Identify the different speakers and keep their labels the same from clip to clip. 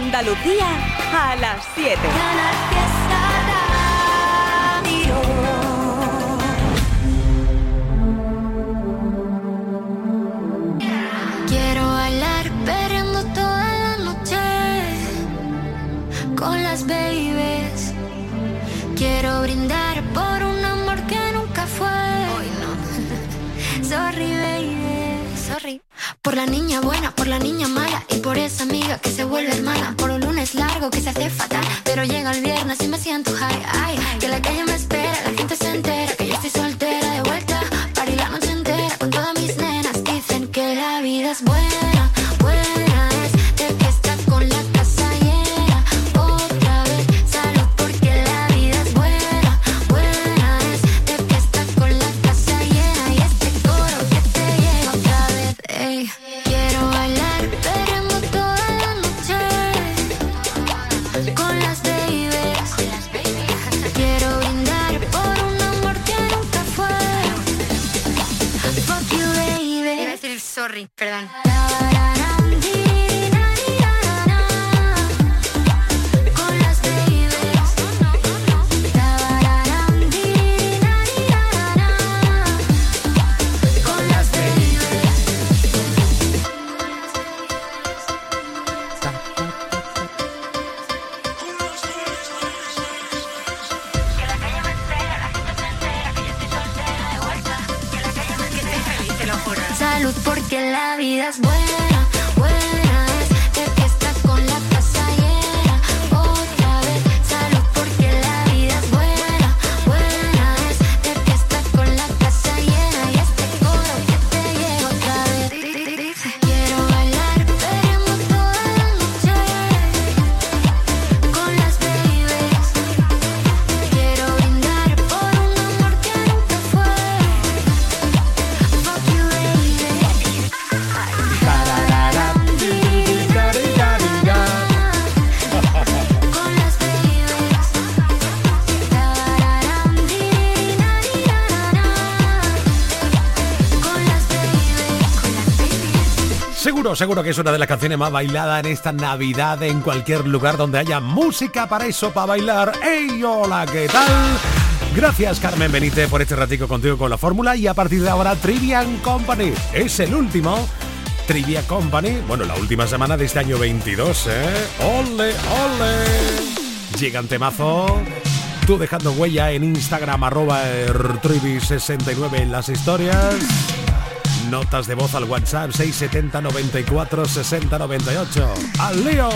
Speaker 1: Andalucía a las 7.
Speaker 2: Quiero bailar perreando toda la noche con las babies. Quiero brindar por un amor que nunca fue. Hoy. Sorry, baby. Sorry. Por la niña buena, por la niña mala y por esa amiga que se vuelve hermana algo que se hace fatal.
Speaker 3: seguro que es una de las canciones más bailadas en esta Navidad en cualquier lugar donde haya música para eso, para bailar. ¡Hey, hola, qué tal! Gracias Carmen Benítez por este ratico contigo con la fórmula y a partir de ahora Trivian Company es el último Trivia Company, bueno, la última semana de este año 22, ¿eh? ¡Ole, ole! Llegan temazo. Tú dejando huella en Instagram, arroba 69 en las historias. Notas de voz al WhatsApp 670 94 60 98. ¡Al lío!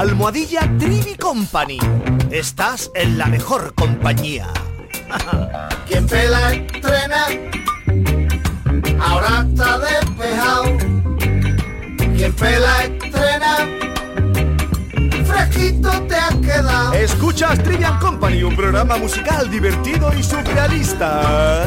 Speaker 4: Almohadilla Trivi Company. Estás en la mejor compañía.
Speaker 5: Quien pela estrena, ahora está despejado. Quien pela estrena, fresquito te has quedado.
Speaker 4: Escuchas Trivian Company, un programa musical divertido y surrealista.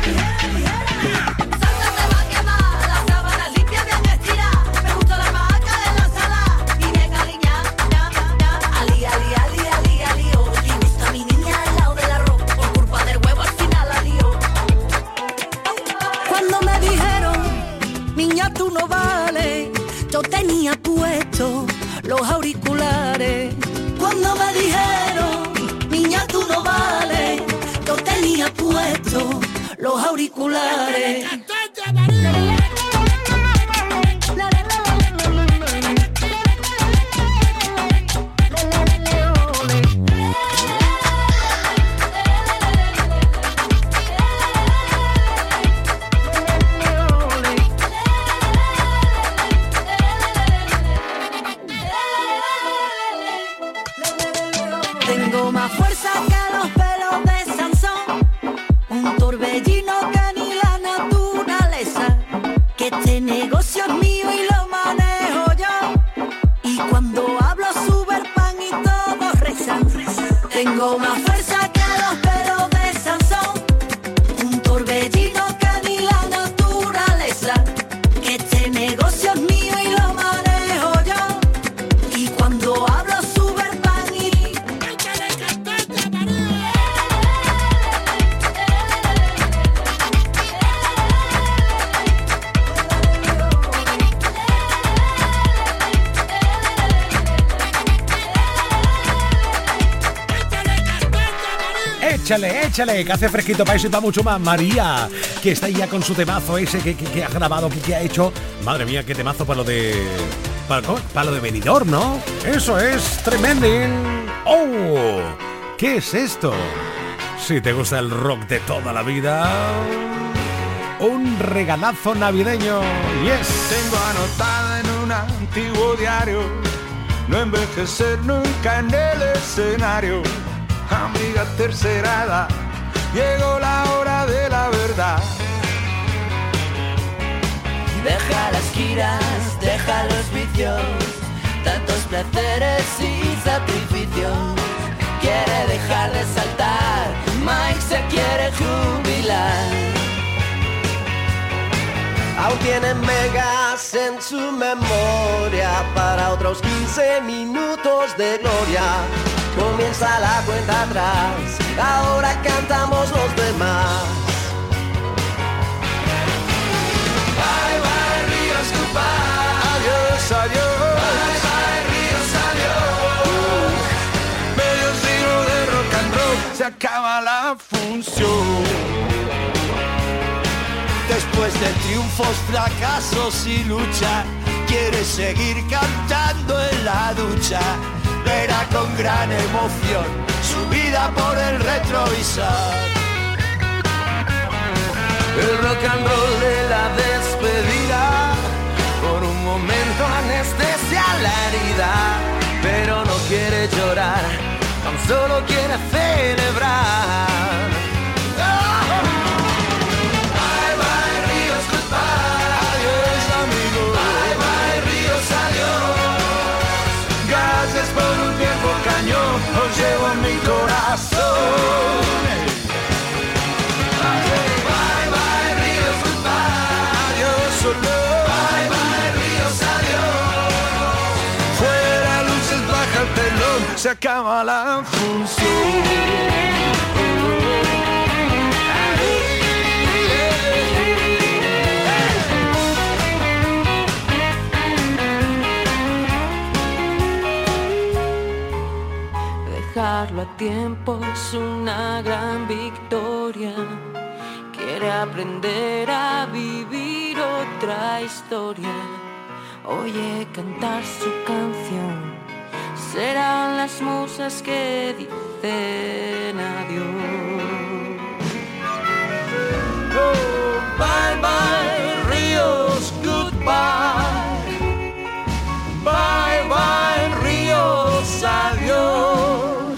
Speaker 3: Échale, que hace fresquito para eso y para mucho más. María, que está ya con su temazo ese que, ha grabado, que, ha hecho. Madre mía, qué temazo para lo de. Para, lo de venidor, ¿no? Eso es tremendo. ¡Oh! ¿Qué es esto? Si te gusta el rock de toda la vida. Un regalazo navideño. Yes.
Speaker 6: Tengo anotada en un antiguo diario. No envejecer nunca en el escenario amiga tercerada, llegó la hora de la verdad.
Speaker 7: Deja las giras, deja los vicios, tantos placeres y sacrificios. Quiere dejar de saltar, Mike se quiere jubilar.
Speaker 8: Aún tienen megas en su memoria para otros 15 minutos de gloria comienza la cuenta atrás, ahora cantamos los demás.
Speaker 6: Bye bye Ríos goodbye, adiós, adiós. Bye bye Ríos, adiós. Medio siglo de rock and roll, se acaba la función.
Speaker 8: Después de triunfos, fracasos y lucha, quieres seguir cantando en la ducha verá con gran emoción su vida por el retrovisor.
Speaker 6: El rock and roll de la despedida por un momento anestesia la herida, pero no quiere llorar, tan solo quiere celebrar. Se acaba la
Speaker 9: Dejarlo a tiempo es una gran victoria. Quiere aprender a vivir otra historia. Oye cantar su canción. Serán las musas que dicen adiós.
Speaker 6: Oh, bye bye ríos, goodbye. Bye bye ríos, adiós.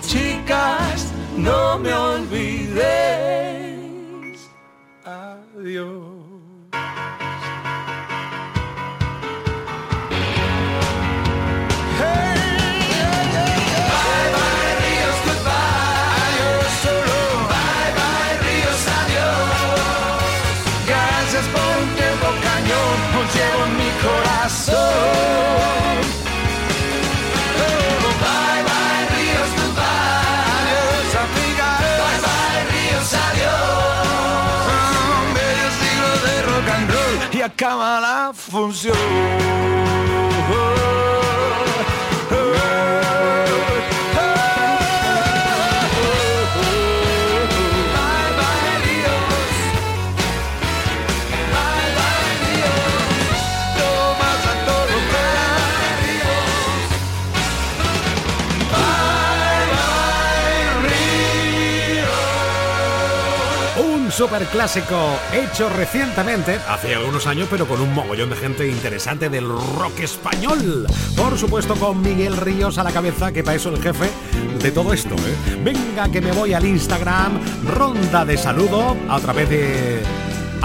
Speaker 6: Chicas, no me olvidéis. Adiós. Roll y acaba la función.
Speaker 3: Un super clásico hecho recientemente, hace algunos años, pero con un mogollón de gente interesante del rock español. Por supuesto, con Miguel Ríos a la cabeza, que para eso el jefe de todo esto. ¿eh? Venga, que me voy al Instagram, ronda de saludo a través de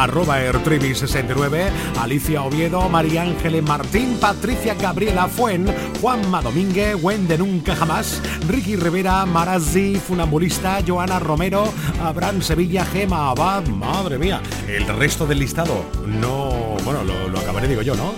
Speaker 3: arroba ertrivi69, Alicia Oviedo, María Ángeles Martín, Patricia Gabriela Fuen, Juanma Domínguez, Wende Nunca Jamás, Ricky Rivera, Marazzi, Funambulista, Joana Romero, Abraham Sevilla, Gema Abad, madre mía, el resto del listado no, bueno, lo, lo acabaré digo yo, ¿no?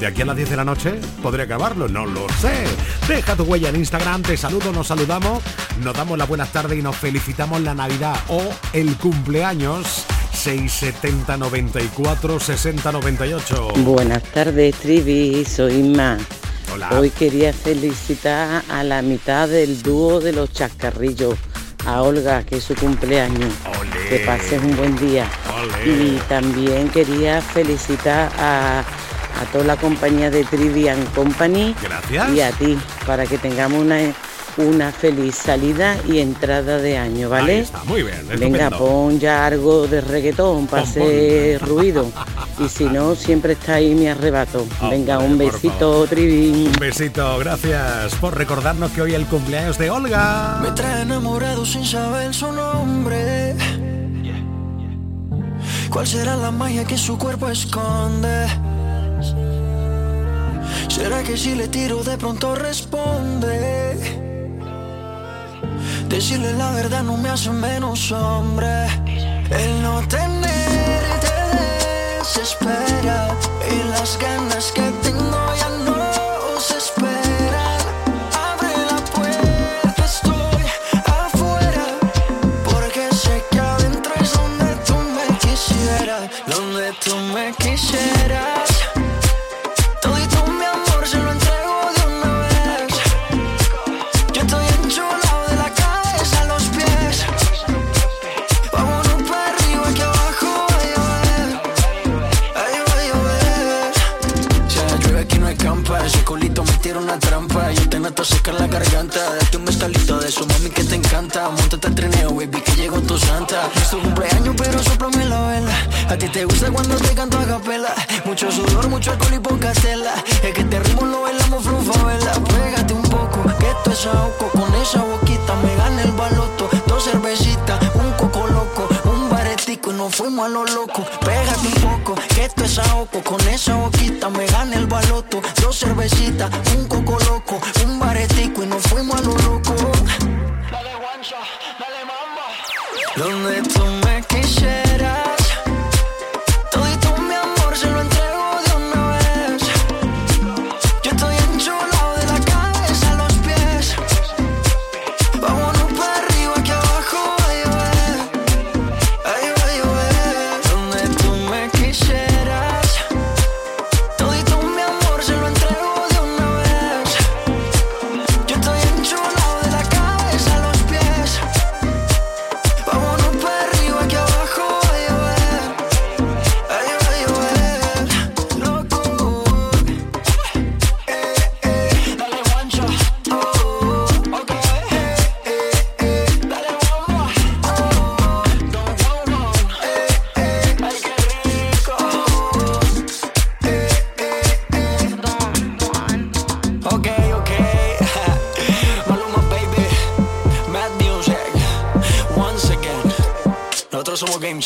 Speaker 3: De aquí a las 10 de la noche podré acabarlo, no lo sé. Deja tu huella en Instagram, te saludo, nos saludamos, nos damos la buenas tardes y nos felicitamos la Navidad o el cumpleaños. 670 94 60 98.
Speaker 10: Buenas tardes, Trivi, soy Inma.
Speaker 3: Hola.
Speaker 10: Hoy quería felicitar a la mitad del dúo de los chascarrillos, a Olga, que es su cumpleaños. Que pases un buen día. Y también quería felicitar a, a toda la compañía de Trivian Company
Speaker 3: Gracias.
Speaker 10: y a ti, para que tengamos una, una feliz salida y entrada de año, ¿vale?
Speaker 3: Ahí está, muy bien,
Speaker 10: Venga, pon ya algo de reggaetón para hacer ruido. Y si no, siempre está ahí mi arrebato. Venga, un besito, Trivi.
Speaker 3: Un besito, gracias por recordarnos que hoy es el cumpleaños de Olga.
Speaker 11: Me trae enamorado sin saber su nombre. ¿Cuál será la magia que su cuerpo esconde? ¿Será que si le tiro de pronto responde? Decirle la verdad no me hace menos hombre. El no tenerte desespera y las ganas que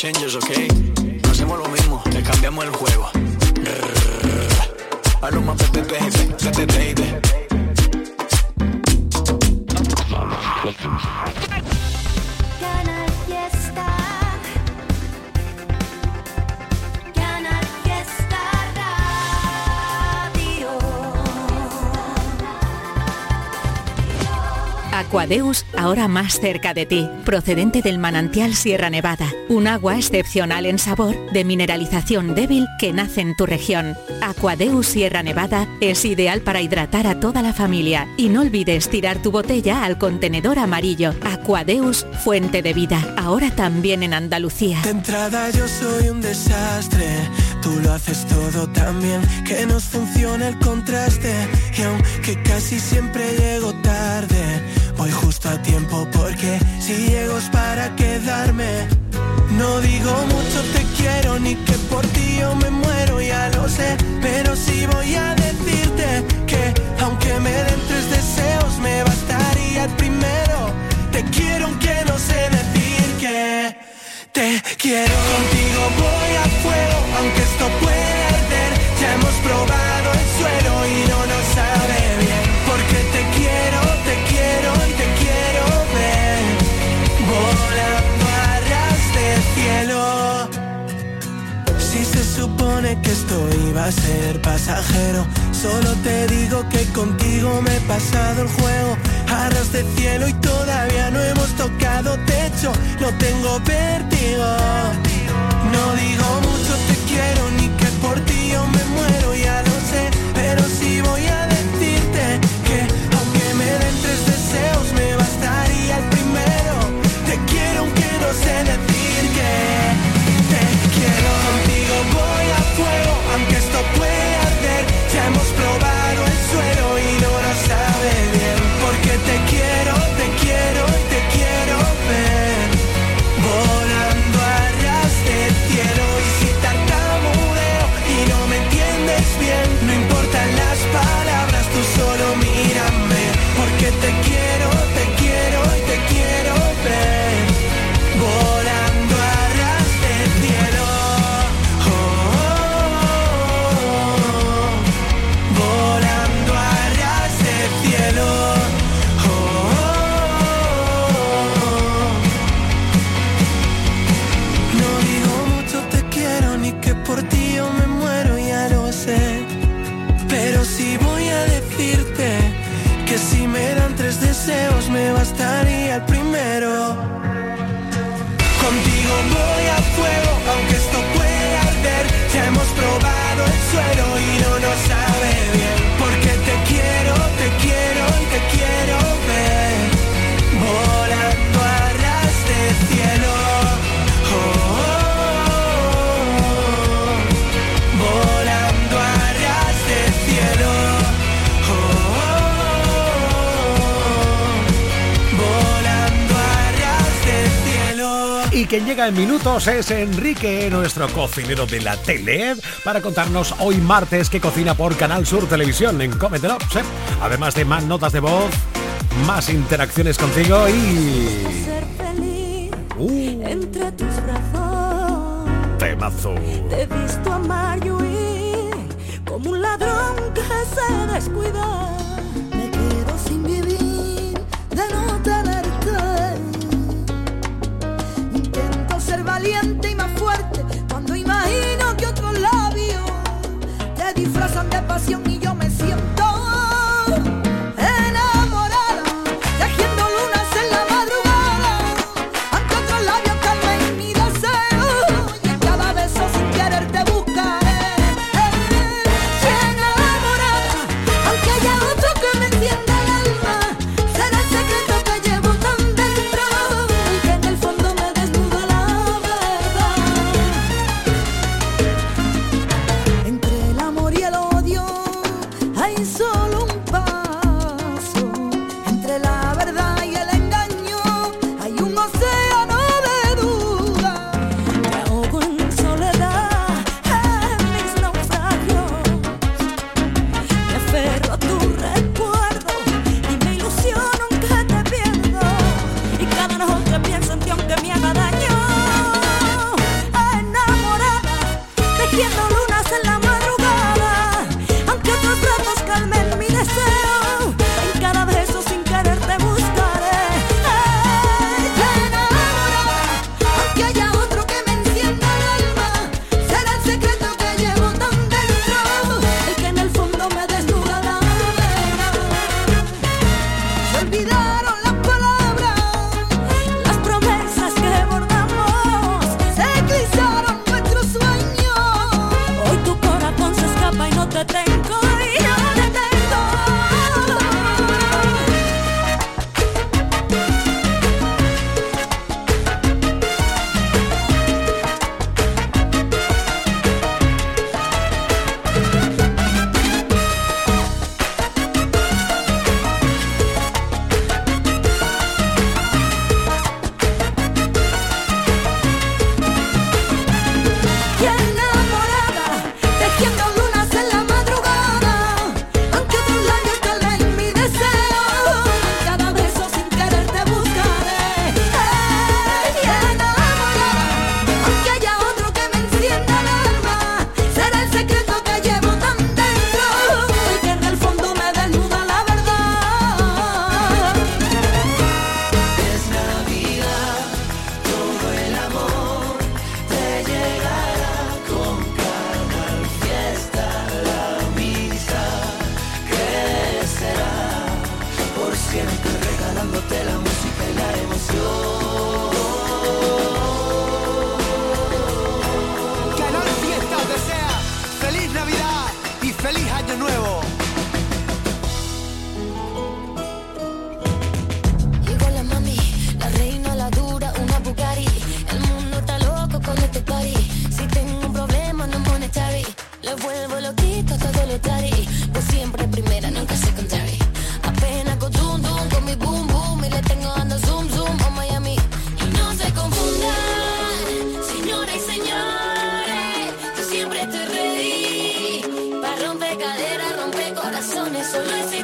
Speaker 11: Nosotros somos
Speaker 1: Aquadeus, ahora más cerca de ti, procedente del manantial Sierra Nevada, un agua excepcional en sabor, de mineralización débil que nace en tu región. Aquadeus Sierra Nevada es ideal para hidratar a toda la familia y no olvides tirar tu botella al contenedor amarillo. Aquadeus, fuente de vida, ahora también en Andalucía.
Speaker 12: De entrada yo soy un desastre, tú lo haces todo tan bien que nos funciona el contraste y aunque casi siempre llego tarde, justo a tiempo porque si llego es para quedarme. No digo mucho te quiero ni que por ti yo me muero, ya lo sé, pero sí voy a decirte que aunque me den tres deseos me bastaría el primero. Te quiero aunque no sé decir que te quiero. Contigo voy a fuego, aunque esto pueda arder. Ya hemos probado que esto iba a ser pasajero, solo te digo que contigo me he pasado el juego. Arras de cielo y todavía no hemos tocado techo, no tengo vértigo. No digo mucho te
Speaker 3: llega en minutos es Enrique, nuestro cocinero de la tele, para contarnos hoy martes que cocina por Canal Sur Televisión en Comet ¿eh? Además de más notas de voz, más interacciones contigo y...
Speaker 13: Ser feliz
Speaker 3: uh.
Speaker 13: entre tus brazos.
Speaker 3: Temazo.
Speaker 13: Te he visto amar y huir, como un ladrón que se descuida. Me quedo sin vivir de noche valiente y más fuerte cuando imagino que otros labios te disfrazan de pasión y yo me.
Speaker 2: So
Speaker 3: listen.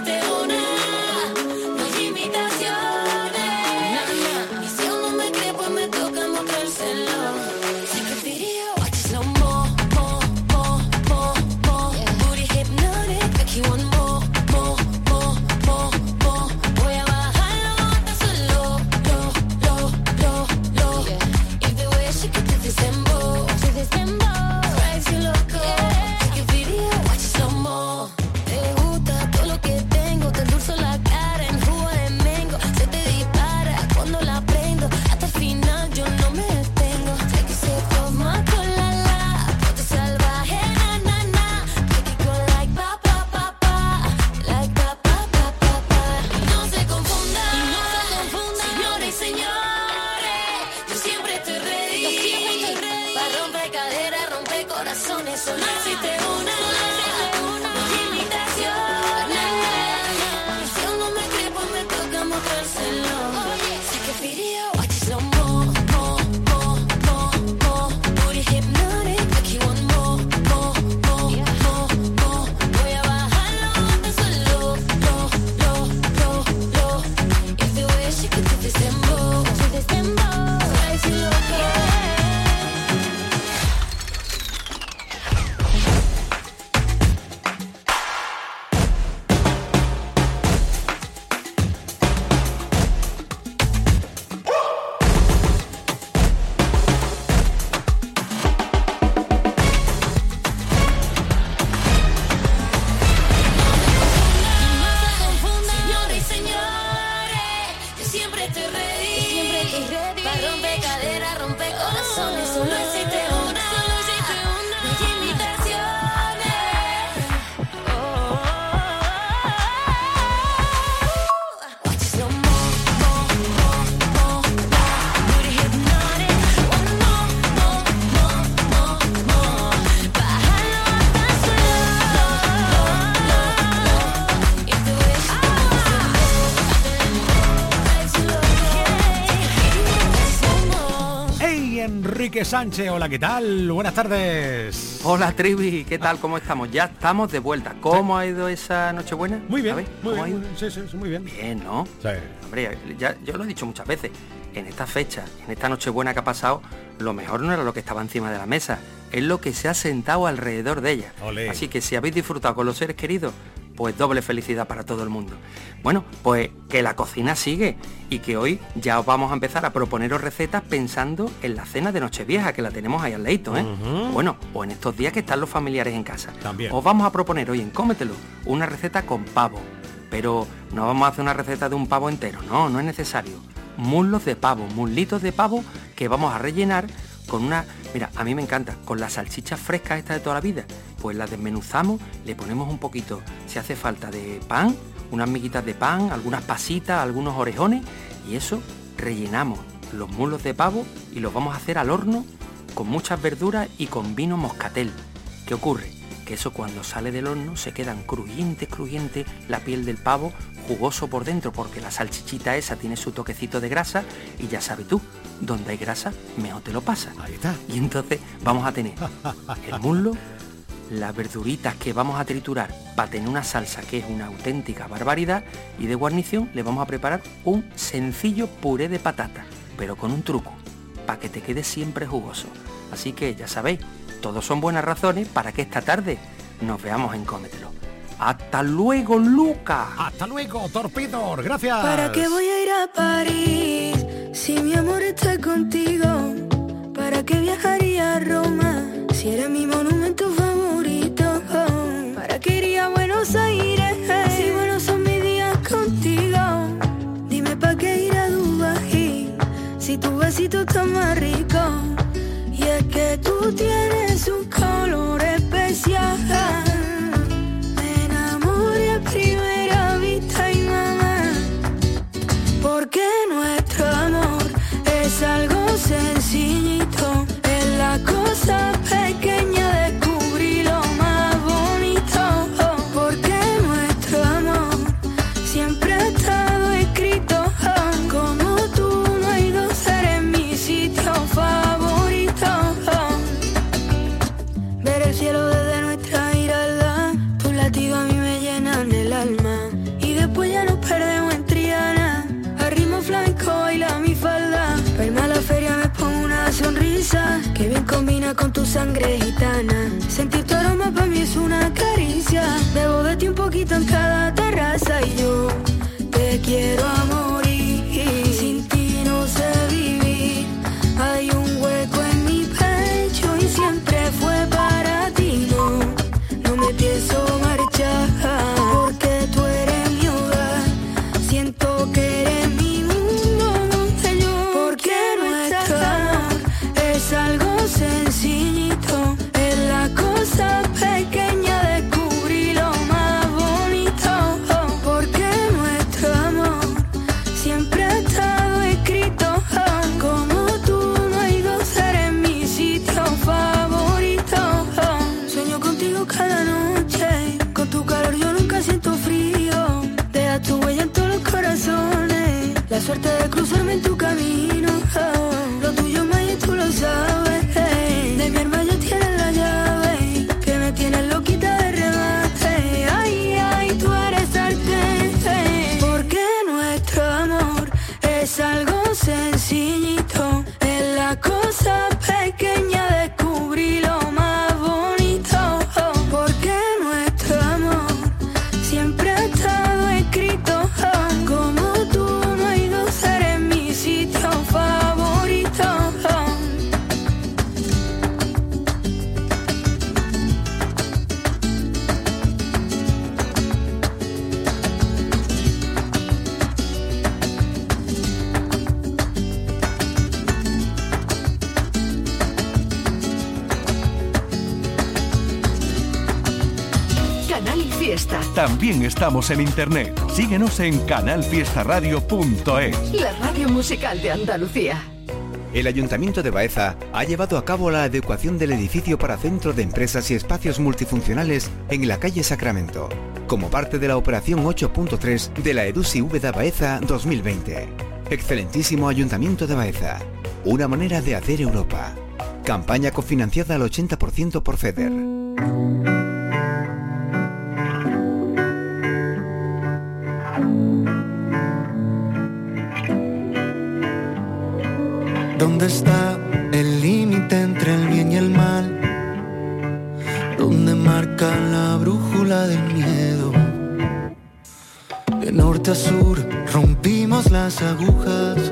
Speaker 3: Sánchez. Hola, ¿qué tal? Buenas tardes.
Speaker 14: Hola Trivi, ¿qué tal? ¿Cómo estamos? Ya estamos de vuelta. ¿Cómo ha ido esa Nochebuena?
Speaker 3: Muy bien, muy
Speaker 14: ¿cómo
Speaker 3: bien, muy bien. Sí, sí, sí, muy bien.
Speaker 14: Bien, ¿no?
Speaker 3: Sí.
Speaker 14: Hombre, ya, yo lo he dicho muchas veces. En esta fecha, en esta Nochebuena que ha pasado, lo mejor no era lo que estaba encima de la mesa, es lo que se ha sentado alrededor de ella.
Speaker 3: Olé.
Speaker 14: Así que si habéis disfrutado con los seres queridos, pues doble felicidad para todo el mundo. Bueno, pues que la cocina sigue y que hoy ya os vamos a empezar a proponeros recetas pensando en la cena de Nochevieja, que la tenemos ahí al leito, ¿eh? Bueno, o en estos días que están los familiares en casa.
Speaker 3: También.
Speaker 14: Os vamos a proponer hoy en Cómetelo una receta con pavo. Pero no vamos a hacer una receta de un pavo entero, no, no es necesario. Muslos de pavo, muslitos de pavo que vamos a rellenar con una... Mira, a mí me encanta, con las salchichas frescas estas de toda la vida. Pues las desmenuzamos, le ponemos un poquito, si hace falta, de pan, unas miguitas de pan, algunas pasitas, algunos orejones y eso rellenamos los muslos de pavo y los vamos a hacer al horno con muchas verduras y con vino moscatel. ¿Qué ocurre? Que eso cuando sale del horno se quedan crujiente, crujiente la piel del pavo, jugoso por dentro, porque la salchichita esa tiene su toquecito de grasa y ya sabes tú, donde hay grasa, mejor te lo pasa.
Speaker 3: Ahí está.
Speaker 14: Y entonces vamos a tener el muslo, las verduritas que vamos a triturar para tener una salsa que es una auténtica barbaridad y de guarnición le vamos a preparar un sencillo puré de patata, pero con un truco, para que te quede siempre jugoso. Así que ya sabéis, todos son buenas razones para que esta tarde nos veamos en Cómetelo. ¡Hasta luego, Luca!
Speaker 3: Hasta luego, Torpedor. Gracias.
Speaker 15: ¿Para qué voy a ir a París si mi amor está contigo? ¿Para qué viajaría a Roma si era mi monumento está más rico. Y es que tú tienes un color de ti
Speaker 16: estamos en internet. Síguenos en canalfiestaradio.es.
Speaker 17: La radio musical de Andalucía.
Speaker 18: El Ayuntamiento de Baeza ha llevado a cabo la adecuación del edificio para centro de empresas y espacios multifuncionales en la calle Sacramento, como parte de la operación 8.3 de la EDUSI Vda Baeza 2020. Excelentísimo Ayuntamiento de Baeza. Una manera de hacer Europa. Campaña cofinanciada al 80% por FEDER.
Speaker 19: ¿Dónde está el límite entre el bien y el mal? ¿Dónde marca la brújula del miedo? De norte a sur rompimos las agujas,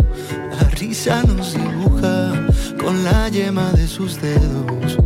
Speaker 19: la risa nos dibuja con la yema de sus dedos.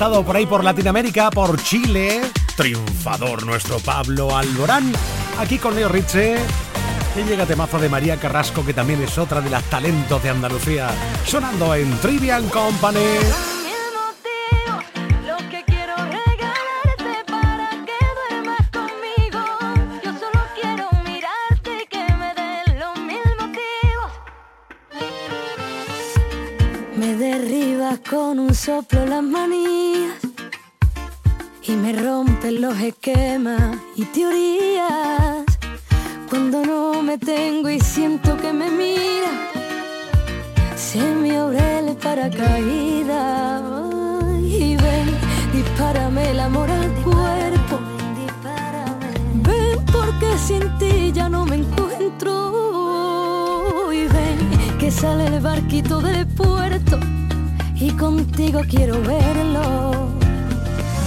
Speaker 3: estado por ahí por Latinoamérica, por Chile. Triunfador nuestro Pablo Alborán. Aquí con Leo Riche. Y llega temazo de María Carrasco, que también es otra de las talentos de Andalucía. Sonando en Trivial Company.
Speaker 2: con un soplo los esquemas y teorías. Cuando no me tengo y siento que me mira, se me obre el paracaídas. Y ven, dispárame el amor al cuerpo. Ven, porque sin ti ya no me encuentro. Y ven, que sale el barquito del puerto. Y contigo quiero verlo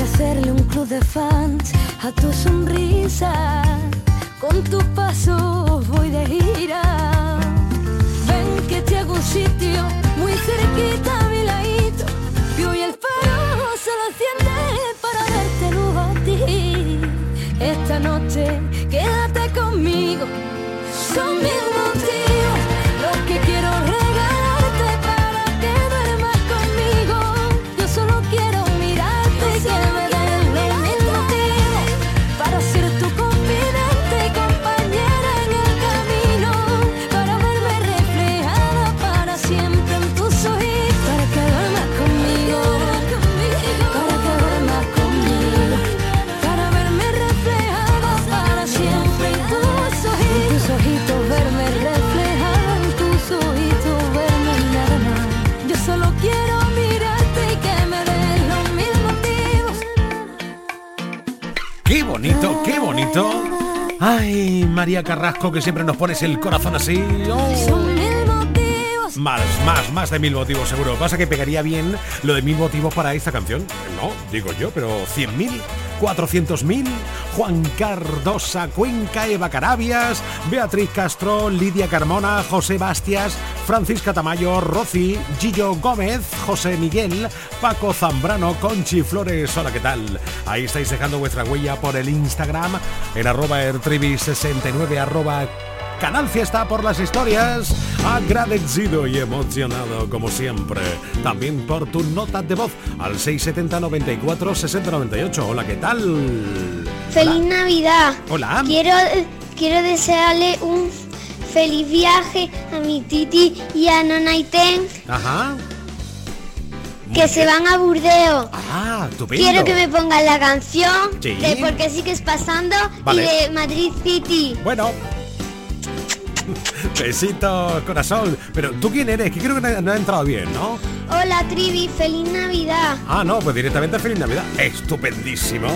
Speaker 15: Hacerle un club de fans a tu sonrisa. Con tus pasos voy de gira. Ven que te hago un sitio muy cerquita a mi ladito. Y hoy el faro se lo enciende para darte luz a ti. Esta noche quédate conmigo. Son mil motivos
Speaker 3: Ay, María Carrasco, que siempre nos pones el corazón así. Oh. Más, más, más de mil motivos seguro. Pasa que pegaría bien lo de mil motivos para esta canción. No, digo yo, pero cien mil, cuatrocientos mil. Juan Cardosa Cuenca, Eva Carabias, Beatriz Castro, Lidia Carmona, José Bastias, Francisca Tamayo, Rosy, Gillo Gómez, José Miguel, Paco Zambrano, Conchi Flores. Hola, ¿qué tal? Ahí estáis dejando vuestra huella por el Instagram en arroba ertribi69 arroba Canal Fiesta por las historias. Agradecido y emocionado como siempre. También por tu nota de voz al 670 94 60 98. Hola, ¿qué tal?
Speaker 20: Feliz Navidad.
Speaker 3: Hola.
Speaker 20: Quiero, quiero desearle un feliz viaje a mi titi y a Nonaiten
Speaker 3: Ajá.
Speaker 20: que se van a Burdeos.
Speaker 3: Ah, estupendo.
Speaker 20: Quiero que me pongan la canción
Speaker 3: Sí.
Speaker 20: de Porque sigues pasando
Speaker 3: Vale.
Speaker 20: y de Madrid City.
Speaker 3: Bueno. Besitos, corazón. Pero tú quién eres, que creo que no, no ha entrado bien, ¿no?
Speaker 20: Hola Trivi, feliz Navidad.
Speaker 3: Ah, no, pues directamente Feliz Navidad. Estupendísimo.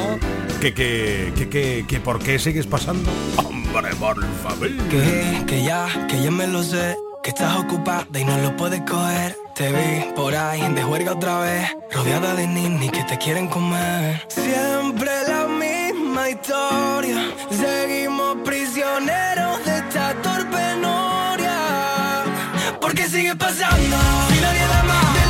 Speaker 3: Que, que, que, que, que ¿por qué sigues pasando? Hombre, por favor.
Speaker 12: Que, que ya, que ya me lo sé. Que estás ocupada y no lo puedes coger. Te vi por ahí de juerga otra vez. Rodeada de ninis que te quieren comer. Siempre la misma historia. Seguimos prisioneros de Porque sigue pasando. Si nadie da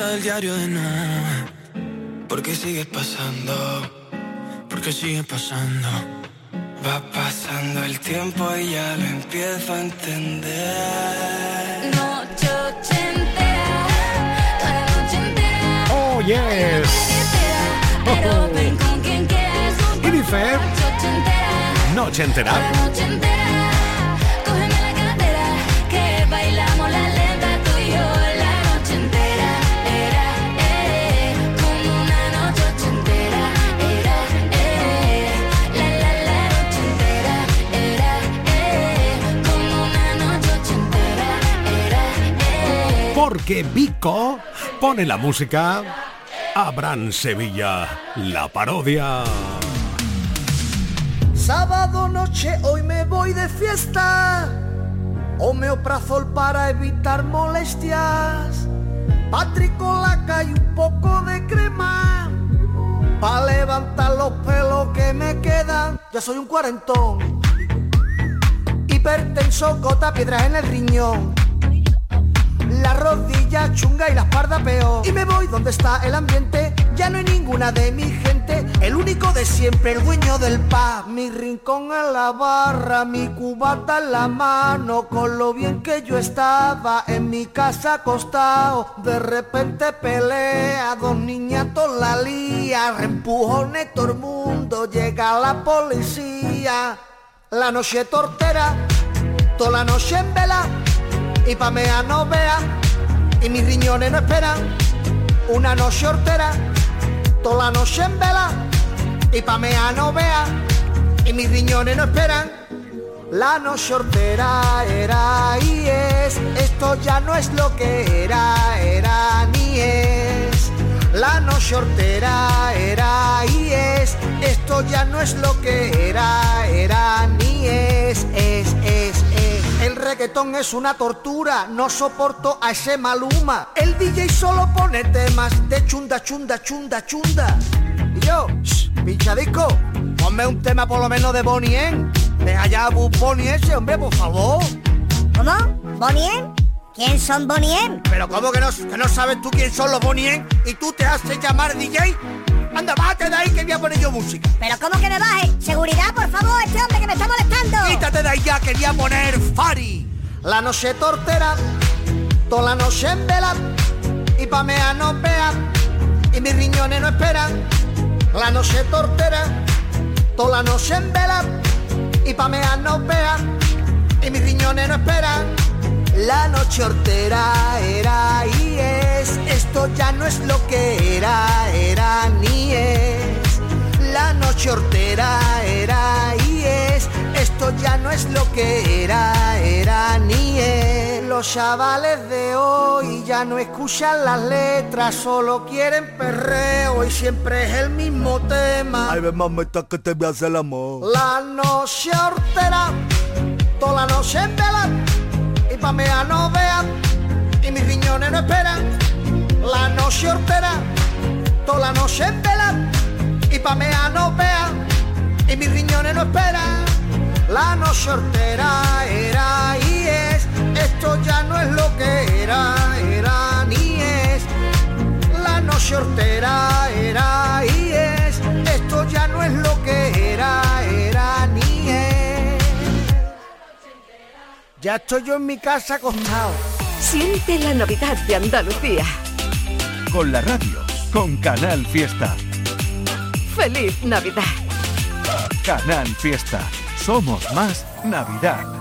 Speaker 12: esa
Speaker 21: del diario de no. Porque sigue pasando, porque sigue pasando. Va pasando el tiempo y ya lo empiezo a entender.
Speaker 2: Noche ochentera, toda la noche entera.
Speaker 3: Oh, yes.
Speaker 2: Pero ven con quien quieras.
Speaker 3: Y dice,
Speaker 2: Noche
Speaker 3: entera.
Speaker 2: noche entera.
Speaker 3: Porque Vico pone la música. Abraham Sevilla, la parodia.
Speaker 4: Sábado noche, hoy me voy de fiesta. Homeoprazol para evitar molestias. Patricolaca y un poco de crema. Pa' levantar los pelos que me quedan. Ya soy un cuarentón. Hipertenso, gota, piedras en el riñón. La rodilla chunga y la espalda peor. Y me voy donde está el ambiente. Ya no hay ninguna de mi gente. El único de siempre, el dueño del paz. Mi rincón en la barra, mi cubata en la mano. Con lo bien que yo estaba en mi casa acostado. De repente pelea, dos niñatos la lía. Reempujones todo el mundo, llega la policía. La noche tortera, toda la noche en vela y pa' mea no vea y mis riñones no esperan. Una noche hortera toda la noche en vela. Y pa' mea no vea y mis riñones no esperan. La noche hortera era y es esto ya no es lo que era era ni es. La noche hortera era y es esto ya no es lo que era era ni es es es el reggaetón es una tortura, no soporto a ese maluma. El DJ solo pone temas de chunda, chunda, chunda, chunda. Y yo, shh, pinchadisco, ponme un tema por lo menos de Bonnie M. Deja ya a Bunny ese, hombre, por favor.
Speaker 22: ¿Cómo? ¿Bonnie M? ¿Quién son Bonnie M?
Speaker 4: Pero ¿cómo que no, que no sabes tú quién son los Bonnie M y tú te haces llamar DJ? Anda, bájate de ahí que voy a poner yo música.
Speaker 22: ¿Pero cómo que me baje? Seguridad, por favor, este hombre que me está molestando.
Speaker 4: Quítate de ahí ya, quería poner Fari. La noche tortera, toda la noche en vela, y pa' mea no vea, y mis riñones no esperan. La noche tortera, toda la noche en vela, y pa' mea no vea, y mis riñones no esperan. La noche hortera era y es, esto ya no es lo que era, era ni es. La noche hortera era y es, esto ya no es lo que era, era ni es. Los chavales de hoy ya no escuchan las letras, solo quieren perreo y siempre es el mismo tema.
Speaker 23: Ay, ve mamita que te voy a hacer el amor.
Speaker 4: La noche hortera, toda la noche en vela, y pa' mea no vea, y mis riñones no esperan. La noche hortera, toda la noche en y pa' mea no vea, y mis riñones no esperan. La noche hortera era y es, esto ya no es lo que era, era ni es. La noche hortera era y Ya estoy yo en mi casa acostado.
Speaker 17: Siente la Navidad de Andalucía.
Speaker 6: Con la radio, con Canal Fiesta.
Speaker 17: ¡Feliz Navidad!
Speaker 6: Canal Fiesta. Somos más Navidad.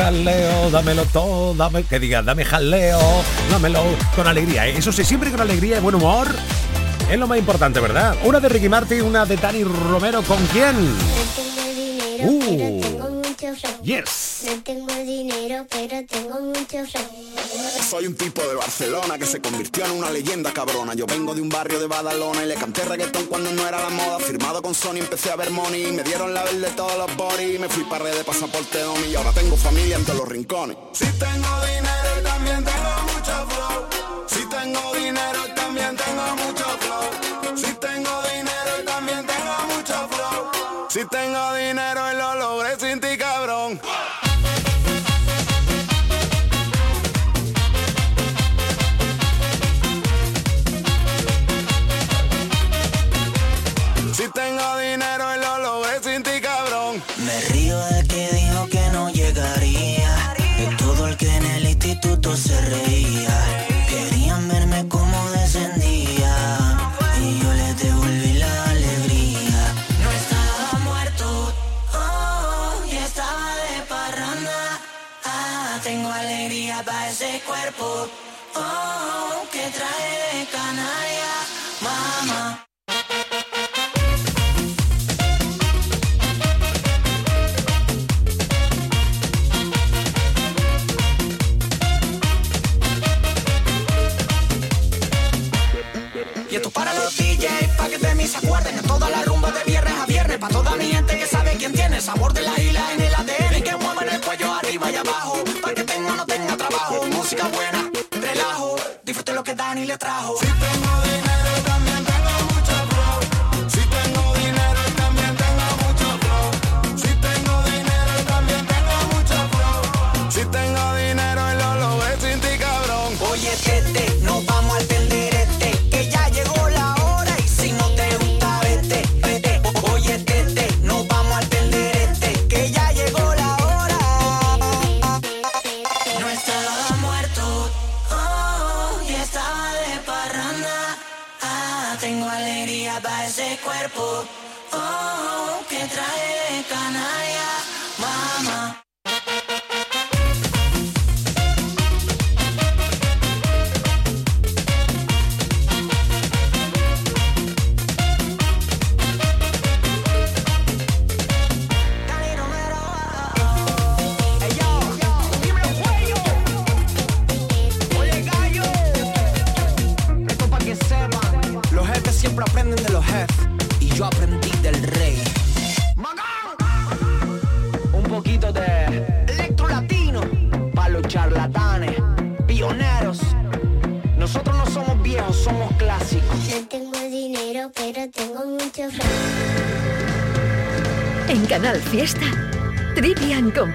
Speaker 3: Jaleo, dámelo todo, dame, que diga, dame jaleo, dámelo con alegría. ¿eh? Eso sí, siempre con alegría y buen humor. Es lo más importante, ¿verdad? Una de Ricky Martin, una de Tani Romero, ¿con quién? Uh, yes.
Speaker 24: No tengo dinero, pero tengo mucho flow.
Speaker 25: Soy un tipo de Barcelona que se convirtió en una leyenda cabrona. Yo vengo de un barrio de Badalona y le canté reggaetón cuando no era la moda. Firmado con Sony empecé a ver money. Me dieron la verde todos los body. Me fui para de pasaporte Domi y ahora tengo familia en todos los rincones.
Speaker 26: Si tengo dinero y también tengo mucho flow. Si tengo dinero y también tengo mucho flow. Si tengo dinero y también tengo mucho flow.
Speaker 25: Si tengo dinero y lo logré sin ti,
Speaker 27: ese cuerpo. Oh, que trae de. Mamá.
Speaker 23: Y esto para los DJs, pa' que de mí se acuerden En toda la rumba de viernes a viernes Pa' toda mi gente que sabe quién tiene el sabor de la Relajo. Disfrute lo que Dani le trajo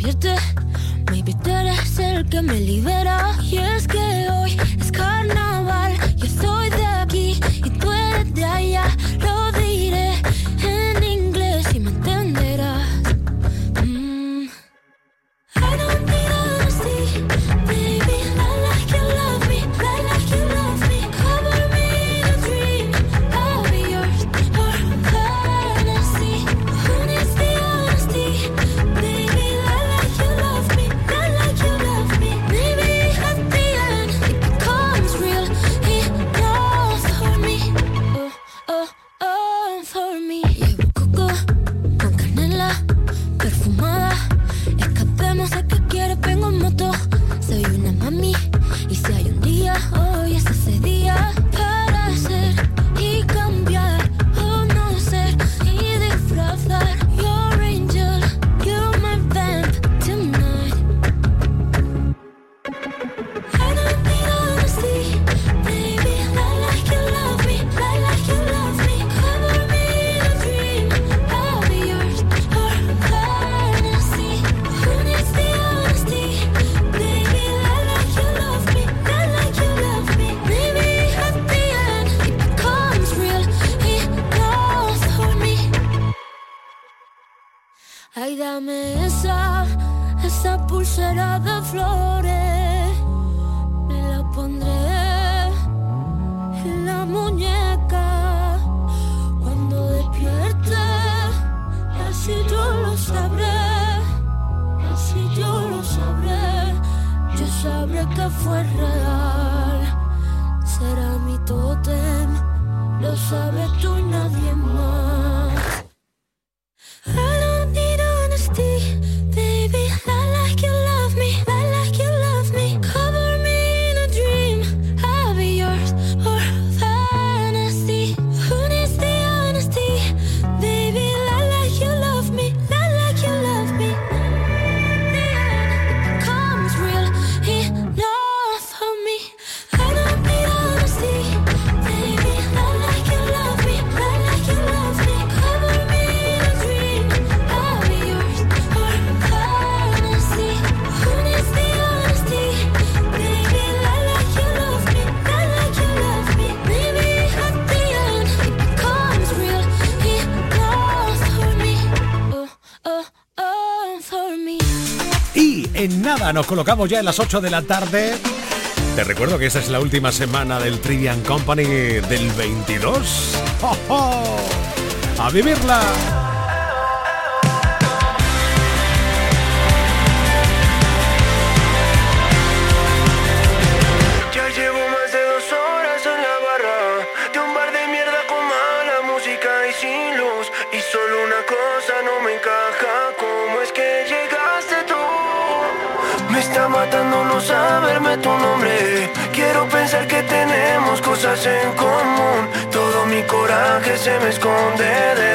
Speaker 2: Divierte, maybe tú eres el que me libera. Y es que hoy
Speaker 3: Nos colocamos ya en las 8 de la tarde. Te recuerdo que esta es la última semana del Trivian Company del 22. ¡Oh, ¡A vivirla!
Speaker 12: en común. Todo mi coraje se me esconde